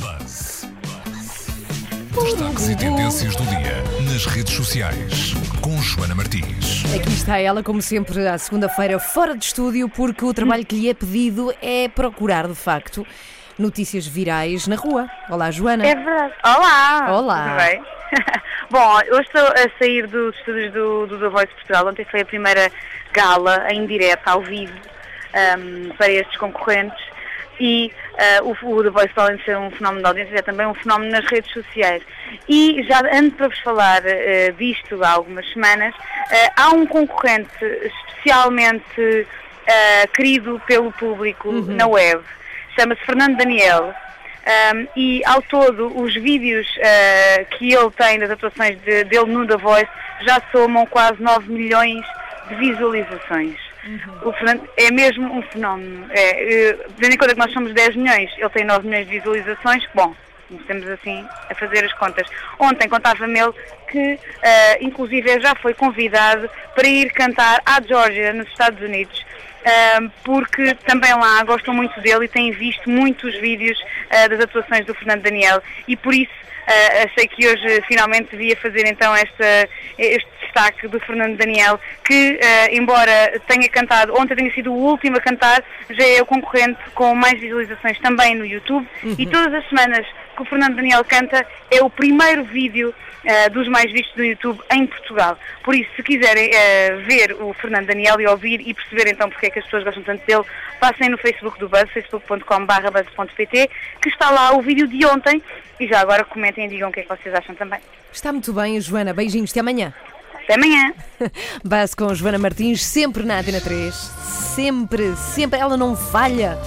Buzz. Destaques e tendências do dia nas redes sociais com Joana Martins. Aqui está ela, como sempre, à segunda-feira, fora de estúdio, porque o trabalho que lhe é pedido é procurar, de facto, notícias virais na rua. Olá, Joana. É verdade. Olá! Olá. Tudo bem? Bom, hoje estou a sair dos estúdios do, do The Voice Portugal. Ontem foi a primeira gala em direto, ao vivo, ahm, para estes concorrentes. E ah, o, o The Voice, além de ser um fenómeno de audiência, é também um fenómeno nas redes sociais. E já antes para vos falar ah, disto há algumas semanas, ah, há um concorrente especialmente querido pelo público na web. Chama-se Fernando Daniel. Um, e ao todo, os vídeos uh, que ele tem das atuações de- dele no The Voice já somam quase 9 milhões de visualizações. O Fernando é mesmo um fenómeno. É, uh, tendo em conta que nós somos 10 milhões, ele tem 9 milhões de visualizações, bom, estamos assim a fazer as contas. Ontem contava-me ele que, uh, inclusive, já foi convidado para ir cantar à Georgia, nos Estados Unidos. Um, porque também lá gostam muito dele e têm visto muitos vídeos uh, das atuações do Fernando Daniel e por isso uh, achei que hoje finalmente devia fazer então esta, este destaque do Fernando Daniel que, uh, embora tenha cantado, ontem tenha sido o último a cantar, já é o concorrente com mais visualizações também no YouTube e todas as semanas que o Fernando Daniel canta é o primeiro vídeo uh, dos mais vistos do YouTube em Portugal. Por isso, se quiserem uh, ver o Fernando Daniel e ouvir e perceber então porque é que as pessoas gostam tanto dele, passem no Facebook do Buzz, facebook.com.br buzz.pt, que está lá o vídeo de ontem e já agora comentem e digam o que é que vocês acham também. Está muito bem, Joana. Beijinhos, até amanhã. Até amanhã! Base com Joana Martins, sempre na Antena 3. Sempre, sempre. Ela não falha.